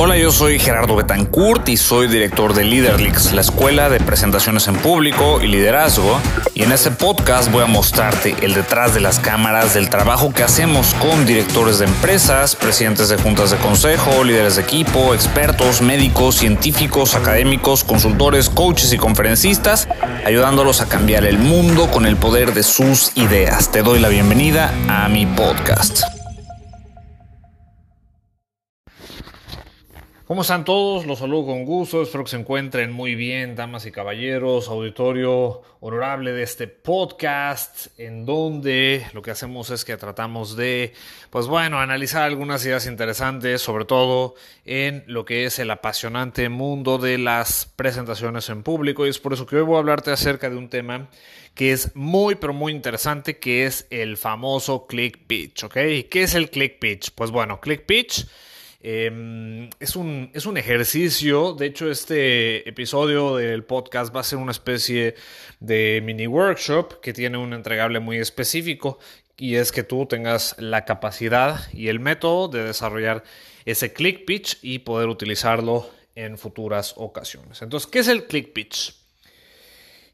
Hola, yo soy Gerardo Betancourt y soy director de Leaderlix, la escuela de presentaciones en público y liderazgo. Y en este podcast voy a mostrarte el detrás de las cámaras del trabajo que hacemos con directores de empresas, presidentes de juntas de consejo, líderes de equipo, expertos, médicos, científicos, académicos, consultores, coaches y conferencistas, ayudándolos a cambiar el mundo con el poder de sus ideas. Te doy la bienvenida a mi podcast. ¿Cómo están todos? Los saludo con gusto, espero que se encuentren muy bien, damas y caballeros, auditorio honorable de este podcast, en donde lo que hacemos es que tratamos de, pues bueno, analizar algunas ideas interesantes, sobre todo en lo que es el apasionante mundo de las presentaciones en público, y es por eso que hoy voy a hablarte acerca de un tema que es muy, pero muy interesante, que es el famoso click pitch, ¿ok? ¿Qué es el click pitch? Pues bueno, click pitch Em, es, un, es un ejercicio, de hecho este episodio del podcast va a ser una especie de mini workshop que tiene un entregable muy específico y es que tú tengas la capacidad y el método de desarrollar ese click pitch y poder utilizarlo en futuras ocasiones. Entonces, ¿qué es el click pitch?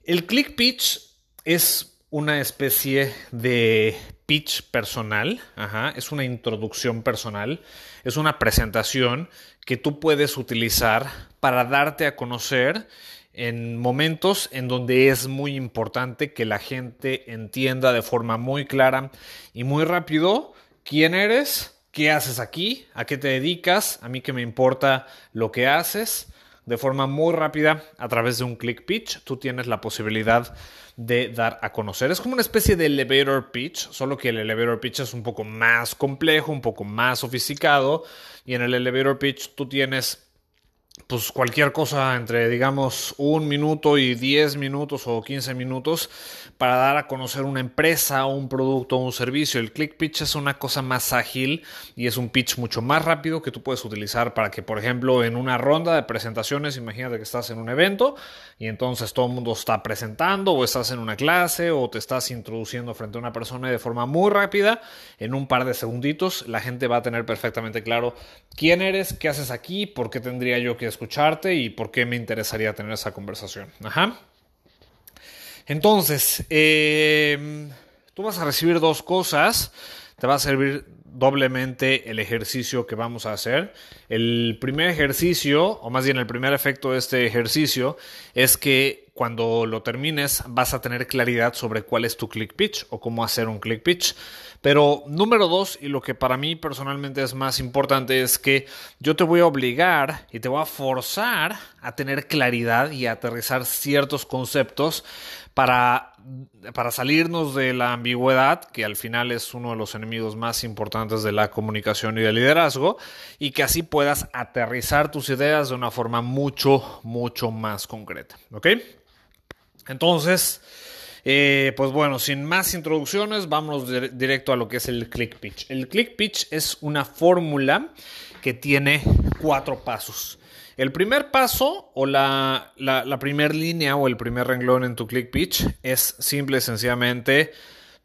El click pitch es una especie de pitch personal, es una introducción personal, es una presentación que tú puedes utilizar para darte a conocer en momentos en donde es muy importante que la gente entienda de forma muy clara y muy rápido quién eres, qué haces aquí, a qué te dedicas, a mí que me importa lo que haces. De forma muy rápida, a través de un click pitch, tú tienes la posibilidad de dar a conocer. Es como una especie de elevator pitch, solo que el elevator pitch es un poco más complejo, un poco más sofisticado. Y en el elevator pitch tú tienes pues cualquier cosa entre digamos un minuto y 10 minutos o 15 minutos para dar a conocer una empresa, un producto o un servicio. El click pitch es una cosa más ágil y es un pitch mucho más rápido que tú puedes utilizar para que, por ejemplo, en una ronda de presentaciones, imagínate que estás en un evento y entonces todo el mundo está presentando o estás en una clase o te estás introduciendo frente a una persona y de forma muy rápida, en un par de segunditos, la gente va a tener perfectamente claro quién eres, qué haces aquí, por qué tendría yo que escucharte y por qué me interesaría tener esa conversación. Ajá. Entonces, em, tú vas a recibir dos cosas. Te va a servir doblemente el ejercicio que vamos a hacer. El primer ejercicio, o más bien el primer efecto de este ejercicio, es que cuando lo termines vas a tener claridad sobre cuál es tu click pitch o cómo hacer un click pitch. Pero número dos, y lo que para mí personalmente es más importante, es que yo te voy a obligar y te voy a forzar a tener claridad y a aterrizar ciertos conceptos para, para salirnos de la ambigüedad, que al final es uno de los enemigos más importantes de la comunicación y del liderazgo, y que así puedas aterrizar tus ideas de una forma mucho, mucho más concreta. ¿Ok? Entonces, eh, pues bueno, sin más introducciones, vamos directo a lo que es el click pitch. El click pitch es una fórmula que tiene cuatro pasos. El primer paso o la, la, primera línea o el primer renglón en tu click pitch es simple y sencillamente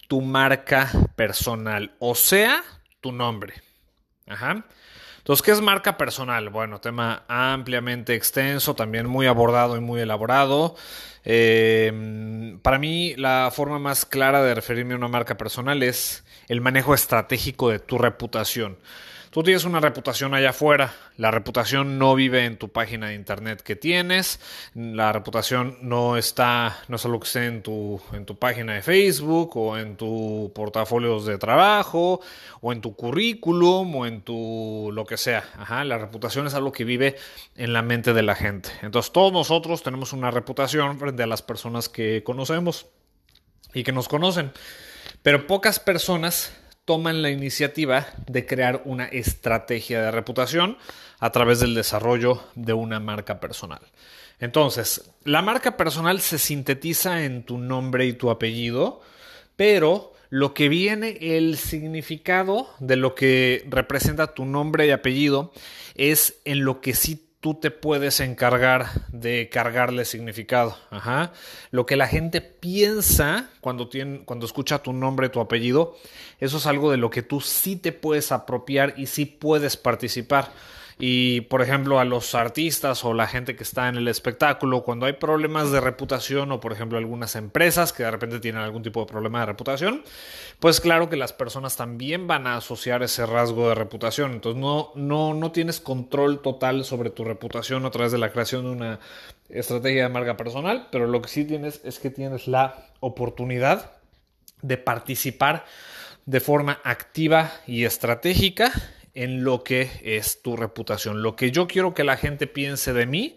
tu marca personal, o sea, tu nombre. Ajá. Entonces, ¿qué es marca personal? Bueno, tema ampliamente extenso, también muy abordado y muy elaborado. Eh, para mí, la forma más clara de referirme a una marca personal es el manejo estratégico de tu reputación. Tú tienes una reputación allá afuera, la reputación no vive en tu página de internet que tienes, la reputación no está, no es algo que esté en tu, en tu página de Facebook o en tu portafolios de trabajo o en tu currículum o en tu lo que sea. Ajá, la reputación es algo que vive en la mente de la gente. Entonces todos nosotros tenemos una reputación frente a las personas que conocemos y que nos conocen. Pero pocas personas toman la iniciativa de crear una estrategia de reputación a través del desarrollo de una marca personal. Entonces, la marca personal se sintetiza en tu nombre y tu apellido, pero lo que viene, el significado de lo que representa tu nombre y apellido es en lo que sí tú te puedes encargar de cargarle significado. Ajá. Lo que la gente piensa cuando, tiene, cuando escucha tu nombre, tu apellido, eso es algo de lo que tú sí te puedes apropiar y sí puedes participar. Y, por ejemplo, a los artistas o la gente que está en el espectáculo, cuando hay problemas de reputación o, por ejemplo, algunas empresas que de repente tienen algún tipo de problema de reputación, pues claro que las personas también van a asociar ese rasgo de reputación. Entonces, no, no, no tienes control total sobre tu reputación a través de la creación de una estrategia de marca personal, pero lo que sí tienes es que tienes la oportunidad de participar de forma activa y estratégica en lo que es tu reputación. Lo que yo quiero que la gente piense de mí,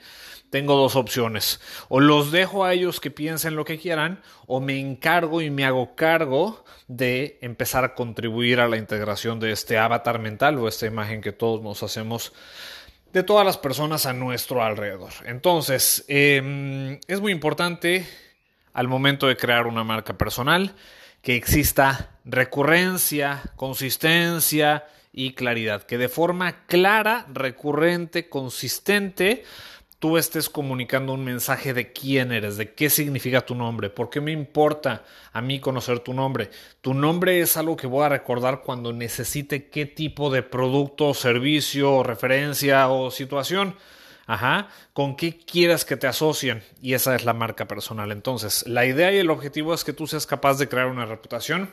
tengo dos opciones. O los dejo a ellos que piensen lo que quieran, o me encargo y me hago cargo de empezar a contribuir a la integración de este avatar mental o esta imagen que todos nos hacemos de todas las personas a nuestro alrededor. Entonces, em, es muy importante al momento de crear una marca personal que exista recurrencia, consistencia y claridad, que de forma clara, recurrente, consistente, tú estés comunicando un mensaje de quién eres, de qué significa tu nombre, por qué me importa a mí conocer tu nombre. Tu nombre es algo que voy a recordar cuando necesite qué tipo de producto, servicio, referencia o situación. Ajá, con qué quieras que te asocien y esa es la marca personal. Entonces, la idea y el objetivo es que tú seas capaz de crear una reputación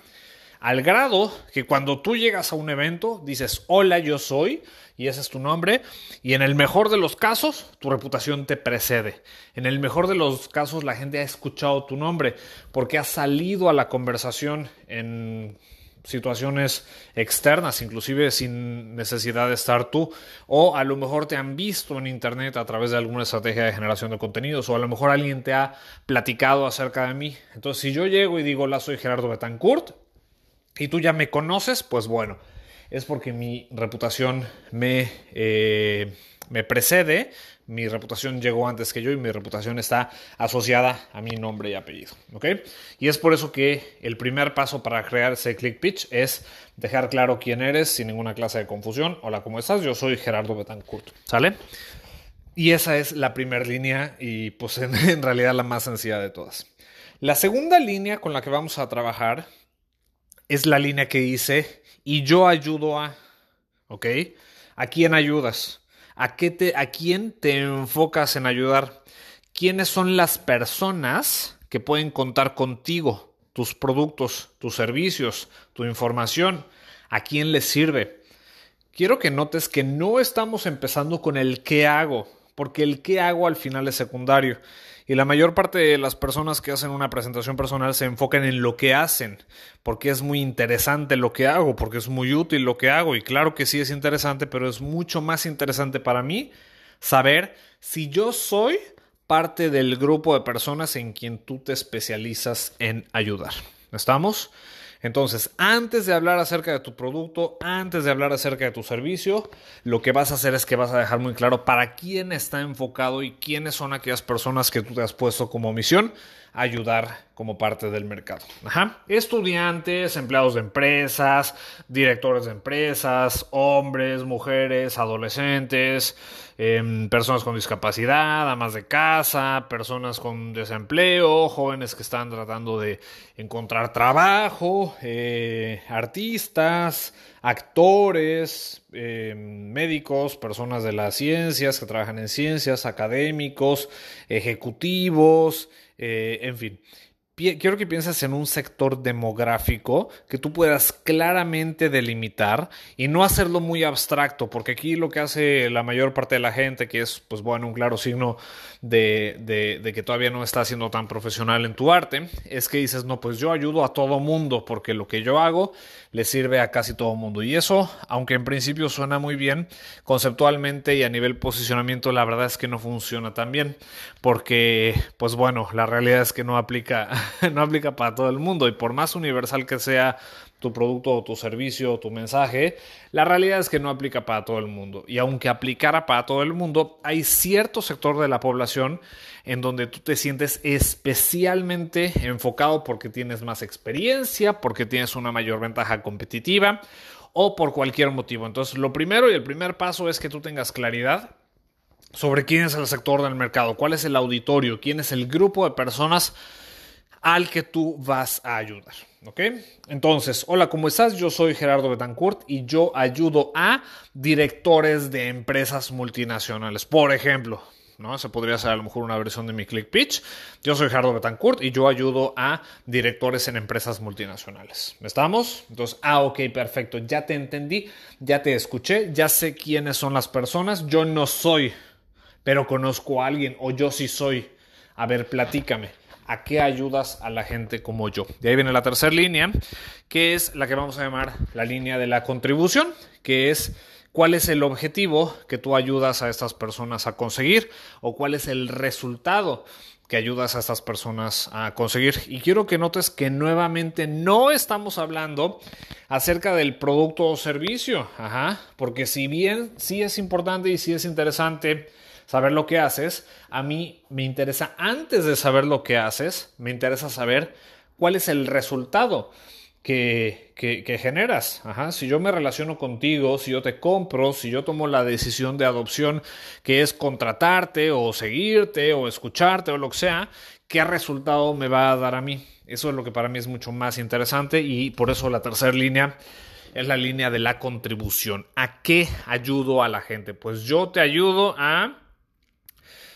al grado que cuando tú llegas a un evento dices, hola, yo soy, y ese es tu nombre, y en el mejor de los casos, tu reputación te precede. En el mejor de los casos, la gente ha escuchado tu nombre porque ha salido a la conversación en situaciones externas, inclusive sin necesidad de estar tú, o a lo mejor te han visto en internet a través de alguna estrategia de generación de contenidos, o a lo mejor alguien te ha platicado acerca de mí. Entonces, si yo llego y digo, hola, soy Gerardo Betancourt, y tú ya me conoces, pues bueno, es porque mi reputación me, eh, me precede, mi reputación llegó antes que yo y mi reputación está asociada a mi nombre y apellido. Y es por eso que el primer paso para crear ese click pitch es dejar claro quién eres sin ninguna clase de confusión. Hola, ¿cómo estás? Yo soy Gerardo Betancourt. ¿Sale? Y esa es la primera línea y pues en realidad la más sencilla de todas. La segunda línea con la que vamos a trabajar es la línea que dice, y yo ayudo a, ¿ok? ¿A quién ayudas? ¿A, qué ¿A quién te enfocas en ayudar? ¿Quiénes son las personas que pueden contar contigo? Tus productos, tus servicios, tu información. ¿A quién les sirve? Quiero que notes que no estamos empezando con el qué hago, porque el qué hago al final es secundario. Y la mayor parte de las personas que hacen una presentación personal se enfocan en lo que hacen, porque es muy interesante lo que hago, porque es muy útil lo que hago. Y claro que sí es interesante, pero es mucho más interesante para mí saber si yo soy parte del grupo de personas en quien tú te especializas en ayudar. ¿Estamos? Entonces, antes de hablar acerca de tu producto, antes de hablar acerca de tu servicio, lo que vas a hacer es que vas a dejar muy claro para quién está enfocado y quiénes son aquellas personas que tú te has puesto como misión ayudar como parte del mercado. Estudiantes, empleados de empresas, directores de empresas, hombres, mujeres, adolescentes, em, personas con discapacidad, amas de casa, personas con desempleo, jóvenes que están tratando de encontrar trabajo, eh, artistas, actores, em, médicos, personas de las ciencias que trabajan en ciencias, académicos, ejecutivos, eh, en fin, quiero que pienses en un sector demográfico que tú puedas claramente delimitar y no hacerlo muy abstracto, porque aquí lo que hace la mayor parte de la gente, que es, pues bueno, un claro signo de, de, que todavía no estás siendo tan profesional en tu arte, es que dices, no, pues yo ayudo a todo mundo, porque lo que yo hago le sirve a casi todo mundo. Y eso, aunque en principio suena muy bien, conceptualmente y a nivel posicionamiento, la verdad es que no funciona tan bien, porque, pues bueno, la realidad es que no aplica no aplica para todo el mundo y por más universal que sea tu producto o tu servicio o tu mensaje, la realidad es que no aplica para todo el mundo. Y aunque aplicara para todo el mundo, hay cierto sector de la población en donde tú te sientes especialmente enfocado porque tienes más experiencia, porque tienes una mayor ventaja competitiva o por cualquier motivo. Entonces, lo primero y el primer paso es que tú tengas claridad sobre quién es el sector del mercado, cuál es el auditorio, quién es el grupo de personas al que tú vas a ayudar. ¿Ok? Entonces, hola, ¿cómo estás? Yo soy Gerardo Betancourt y yo ayudo a directores de empresas multinacionales. Por ejemplo, ¿no? Se podría ser a lo mejor una versión de mi Click Pitch. Yo soy Gerardo Betancourt y yo ayudo a directores en empresas multinacionales. ¿Estamos? Entonces, ah, ok, perfecto. Ya te entendí, ya te escuché, ya sé quiénes son las personas. Yo no soy, pero conozco a alguien o yo sí soy. A ver, platícame. ¿A qué ayudas a la gente como yo? De ahí viene la tercera línea, que es la que vamos a llamar la línea de la contribución, que es cuál es el objetivo que tú ayudas a estas personas a conseguir o cuál es el resultado que ayudas a estas personas a conseguir. Y quiero que notes que nuevamente no estamos hablando acerca del producto o servicio, porque si bien sí es importante y sí es interesante saber lo que haces, a mí me interesa, antes de saber lo que haces, me interesa saber cuál es el resultado que, que, generas. Ajá. Si yo me relaciono contigo, si yo te compro, si yo tomo la decisión de adopción que es contratarte o seguirte o escucharte o lo que sea, ¿qué resultado me va a dar a mí? Eso es lo que para mí es mucho más interesante y por eso la tercera línea es la línea de la contribución. ¿A qué ayudo a la gente? Pues yo te ayudo a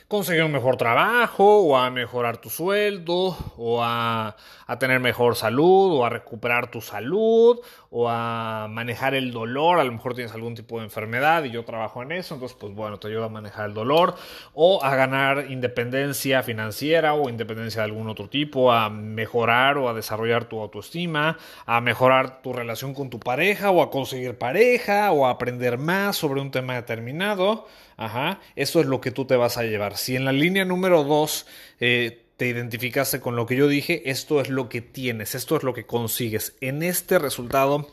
conseguir un mejor trabajo o a mejorar tu sueldo o a, tener mejor salud o a recuperar tu salud o a manejar el dolor. A lo mejor tienes algún tipo de enfermedad y yo trabajo en eso, entonces pues bueno, te ayuda a manejar el dolor o a ganar independencia financiera o independencia de algún otro tipo, a mejorar o a desarrollar tu autoestima, a mejorar tu relación con tu pareja o a conseguir pareja o a aprender más sobre un tema determinado. Ajá, eso es lo que tú te vas a llevar. Si en la línea número 2 eh, te identificaste con lo que yo dije, esto es lo que tienes, esto es lo que consigues. En este resultado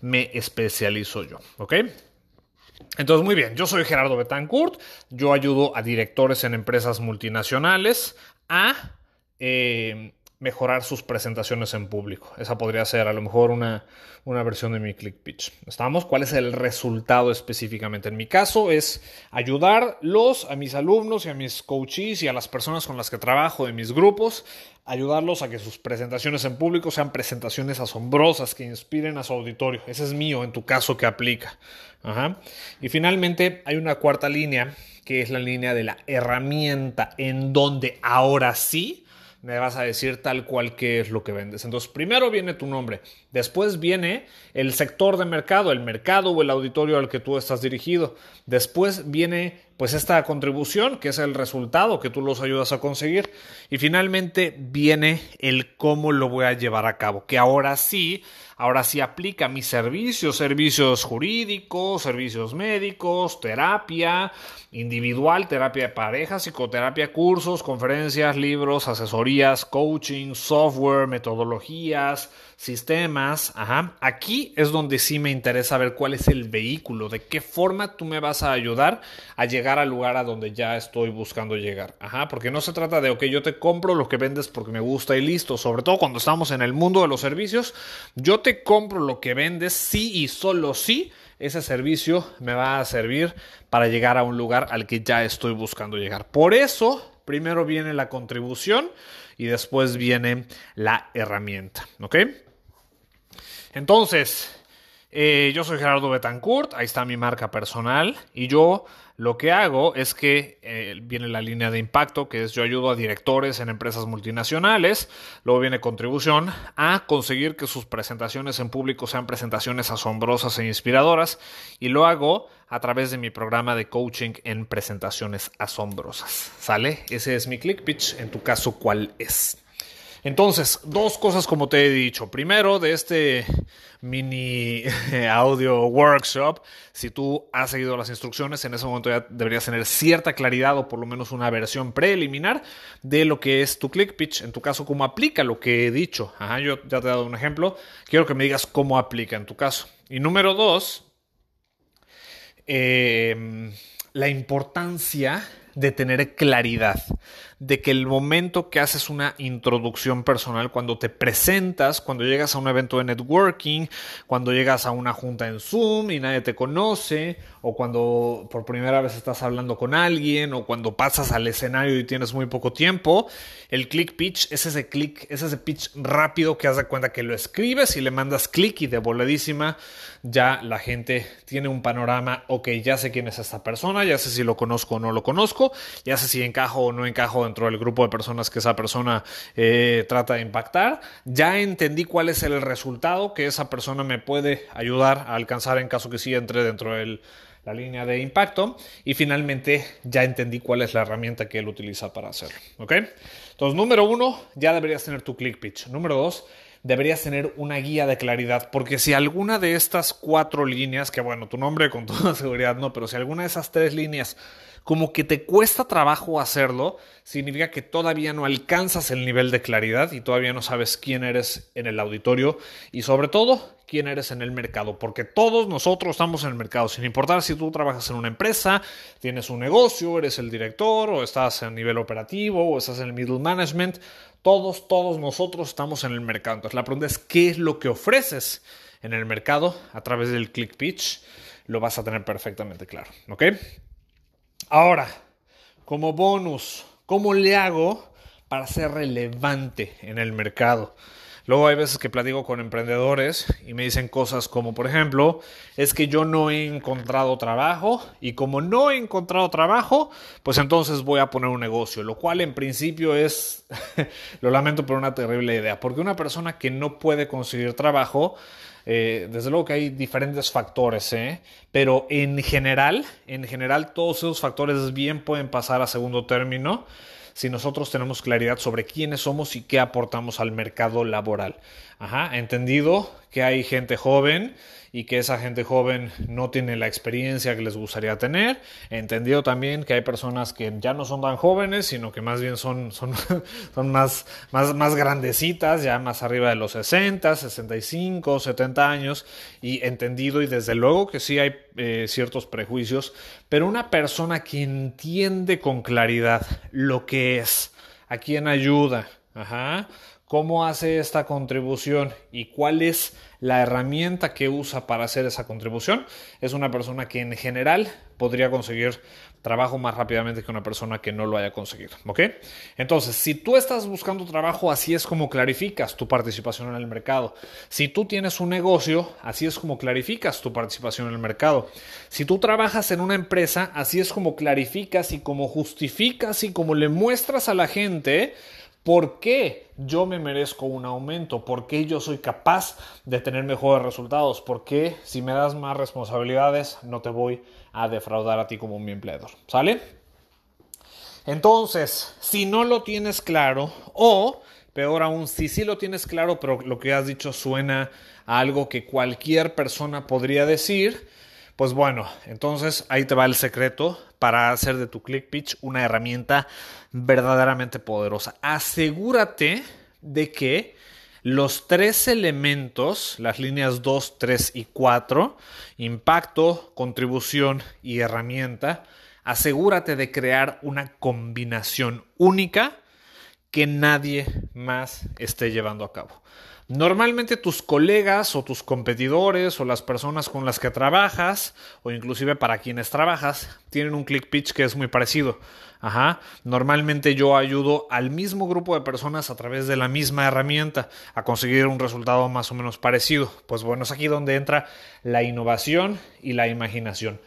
me especializo yo, ¿ok? Entonces, muy bien, yo soy Gerardo Betancourt, yo ayudo a directores en empresas multinacionales a eh, mejorar sus presentaciones en público. Esa podría ser a lo mejor una, una versión de mi click pitch. ¿Estamos? ¿Cuál es el resultado específicamente? En mi caso es ayudarlos a mis alumnos y a mis coaches y a las personas con las que trabajo de mis grupos, ayudarlos a que sus presentaciones en público sean presentaciones asombrosas que inspiren a su auditorio. Ese es mío en tu caso que aplica. Y finalmente hay una cuarta línea que es la línea de la herramienta en donde ahora sí me vas a decir tal cual que es lo que vendes. Entonces, primero viene tu nombre, después viene el sector de mercado, el mercado o el auditorio al que tú estás dirigido. Después viene pues esta contribución, que es el resultado que tú los ayudas a conseguir. Y finalmente viene el cómo lo voy a llevar a cabo, que ahora sí ahora sí aplica mis servicios, servicios jurídicos, servicios médicos, terapia individual, terapia de pareja, psicoterapia, cursos, conferencias, libros, asesorías, coaching, software, metodologías, sistemas. Ajá. Aquí es donde sí me interesa ver cuál es el vehículo, de qué forma tú me vas a ayudar a llegar al lugar a donde ya estoy buscando llegar. Ajá, porque no se trata de, ok, yo te compro lo que vendes porque me gusta y listo. Sobre todo cuando estamos en el mundo de los servicios, yo te compro lo que vendes sí y solo si ese servicio me va a servir para llegar a un lugar al que ya estoy buscando llegar. Por eso, primero viene la contribución y después viene la herramienta. ¿Ok? Entonces, eh, yo soy Gerardo Betancourt, ahí está mi marca personal y yo lo que hago es que eh, viene la línea de impacto, que es yo ayudo a directores en empresas multinacionales, luego viene contribución a conseguir que sus presentaciones en público sean presentaciones asombrosas e inspiradoras y lo hago a través de mi programa de coaching en presentaciones asombrosas. ¿Sale? Ese es mi click pitch, en tu caso, ¿cuál es? Entonces, dos cosas como te he dicho. Primero, de este mini audio workshop, si tú has seguido las instrucciones, en ese momento ya deberías tener cierta claridad o por lo menos una versión preliminar de lo que es tu click pitch, en tu caso, cómo aplica lo que he dicho. Ajá, yo ya te he dado un ejemplo, quiero que me digas cómo aplica en tu caso. Y número dos, em, la importancia de tener claridad, de que el momento que haces una introducción personal, cuando te presentas, cuando llegas a un evento de networking, cuando llegas a una junta en Zoom y nadie te conoce, o cuando por primera vez estás hablando con alguien, o cuando pasas al escenario y tienes muy poco tiempo, el click pitch es ese click, es ese pitch rápido que has de cuenta que lo escribes y le mandas clic y de voladísima ya la gente tiene un panorama, ok, ya sé quién es esta persona, ya sé si lo conozco o no lo conozco, ya sé si encajo o no encajo dentro del grupo de personas que esa persona eh, trata de impactar, ya entendí cuál es el resultado que esa persona me puede ayudar a alcanzar en caso que sí entre dentro de la línea de impacto y finalmente ya entendí cuál es la herramienta que él utiliza para hacerlo. ¿Ok? Entonces, número uno, ya deberías tener tu click pitch. Número dos, deberías tener una guía de claridad, porque si alguna de estas cuatro líneas, que bueno, tu nombre con toda seguridad no, pero si alguna de esas tres líneas como que te cuesta trabajo hacerlo, significa que todavía no alcanzas el nivel de claridad y todavía no sabes quién eres en el auditorio y sobre todo quién eres en el mercado, porque todos nosotros estamos en el mercado, sin importar si tú trabajas en una empresa, tienes un negocio, eres el director o estás a nivel operativo o estás en el middle management, todos, todos nosotros estamos en el mercado. Entonces la pregunta es, ¿qué es lo que ofreces en el mercado a través del click pitch? Lo vas a tener perfectamente claro, ¿ok? Ahora, como bonus, ¿cómo le hago para ser relevante en el mercado? Luego hay veces que platico con emprendedores y me dicen cosas como, por ejemplo, es que yo no he encontrado trabajo y como no he encontrado trabajo, pues entonces voy a poner un negocio, lo cual en principio es, lo lamento, pero una terrible idea, porque una persona que no puede conseguir trabajo, eh, desde luego que hay diferentes factores, ¿eh? pero en general, en general todos esos factores bien pueden pasar a segundo término si nosotros tenemos claridad sobre quiénes somos y qué aportamos al mercado laboral. Ajá, entendido que hay gente joven y que esa gente joven no tiene la experiencia que les gustaría tener. Entendido también que hay personas que ya no son tan jóvenes, sino que más bien son, son, son más, más, más grandecitas, ya más arriba de los 60, 65, 70 años. Y entendido y desde luego que sí hay eh, ciertos prejuicios, pero una persona que entiende con claridad lo que es, a quién ayuda, ajá, cómo hace esta contribución y cuál es la herramienta que usa para hacer esa contribución, es una persona que en general podría conseguir trabajo más rápidamente que una persona que no lo haya conseguido. ¿Ok? Entonces, si tú estás buscando trabajo, así es como clarificas tu participación en el mercado. Si tú tienes un negocio, así es como clarificas tu participación en el mercado. Si tú trabajas en una empresa, así es como clarificas y como justificas y como le muestras a la gente ¿Por qué yo me merezco un aumento? ¿Por qué yo soy capaz de tener mejores resultados? ¿Por qué si me das más responsabilidades no te voy a defraudar a ti como mi empleador? ¿Sale? Entonces, si no lo tienes claro o peor aún, si sí lo tienes claro, pero lo que has dicho suena a algo que cualquier persona podría decir, pues bueno, entonces ahí te va el secreto para hacer de tu click pitch una herramienta verdaderamente poderosa. Asegúrate de que los tres elementos, las líneas 2, 3 y 4, impacto, contribución y herramienta, asegúrate de crear una combinación única que nadie más esté llevando a cabo. Normalmente tus colegas o tus competidores o las personas con las que trabajas o inclusive para quienes trabajas tienen un click pitch que es muy parecido. Ajá. Normalmente yo ayudo al mismo grupo de personas a través de la misma herramienta a conseguir un resultado más o menos parecido. Pues bueno, es aquí donde entra la innovación y la imaginación.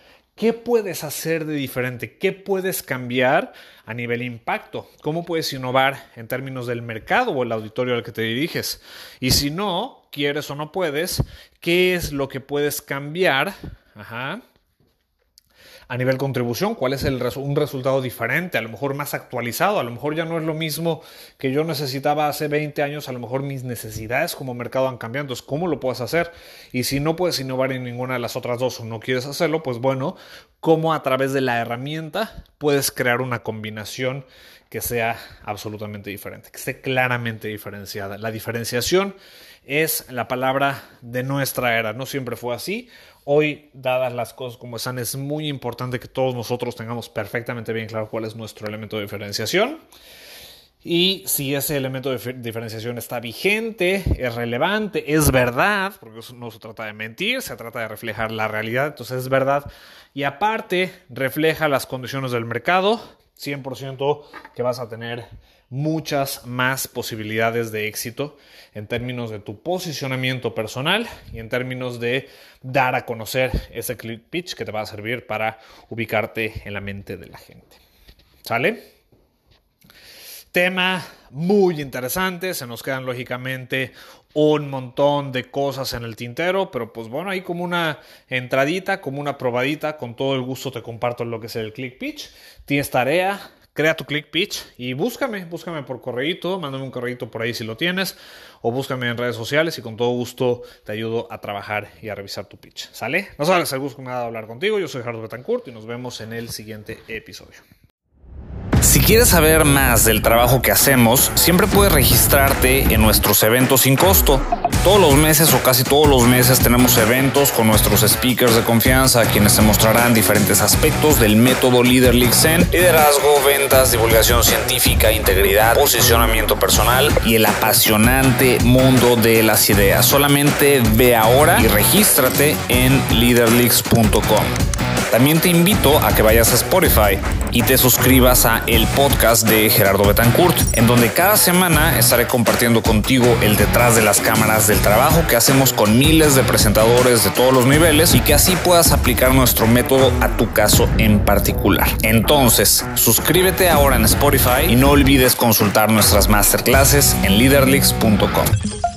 ¿Qué puedes hacer de diferente? ¿Qué puedes cambiar a nivel impacto? ¿Cómo puedes innovar en términos del mercado o el auditorio al que te diriges? Y si no, quieres o no puedes, ¿qué es lo que puedes cambiar? Ajá a nivel contribución, cuál es el un resultado diferente, a lo mejor más actualizado, a lo mejor ya no es lo mismo que yo necesitaba hace 20 años, a lo mejor mis necesidades como mercado han cambiado, entonces ¿cómo lo puedes hacer? Y si no puedes innovar en ninguna de las otras dos o no quieres hacerlo, pues bueno, ¿cómo a través de la herramienta puedes crear una combinación que sea absolutamente diferente, que esté claramente diferenciada? La diferenciación es la palabra de nuestra era. No siempre fue así. Hoy, dadas las cosas como están, es muy importante que todos nosotros tengamos perfectamente bien claro cuál es nuestro elemento de diferenciación. Y si ese elemento de diferenciación está vigente, es relevante, es verdad, porque no se trata de mentir, se trata de reflejar la realidad, entonces es verdad. Y aparte, refleja las condiciones del mercado, 100% que vas a tener muchas más posibilidades de éxito en términos de tu posicionamiento personal y en términos de dar a conocer ese click pitch que te va a servir para ubicarte en la mente de la gente. ¿Sale? Tema muy interesante, se nos quedan lógicamente un montón de cosas en el tintero, pero pues bueno, ahí como una entradita, como una probadita, con todo el gusto te comparto lo que es el Click Pitch. Tienes tarea, crea tu Click Pitch y búscame, búscame por correíto, mándame un correíto por ahí si lo tienes, o búscame en redes sociales y con todo gusto te ayudo a trabajar y a revisar tu pitch. ¿Sale? No sabes el gusto nada de hablar contigo, yo soy Gerardo Betancourt y nos vemos en el siguiente episodio. Si quieres saber más del trabajo que hacemos, siempre puedes registrarte en nuestros eventos sin costo. Todos los meses o casi todos los meses tenemos eventos con nuestros speakers de confianza, quienes te mostrarán diferentes aspectos del método Leader League Zen, liderazgo, ventas, divulgación científica, integridad, posicionamiento personal y el apasionante mundo de las ideas. Solamente ve ahora y regístrate en leaderleaks.com. También te invito a que vayas a Spotify y te suscribas a el podcast de Gerardo Betancourt, en donde cada semana estaré compartiendo contigo el detrás de las cámaras del trabajo que hacemos con miles de presentadores de todos los niveles y que así puedas aplicar nuestro método a tu caso en particular. Entonces, suscríbete ahora en Spotify y no olvides consultar nuestras masterclasses en leaderleaks.com.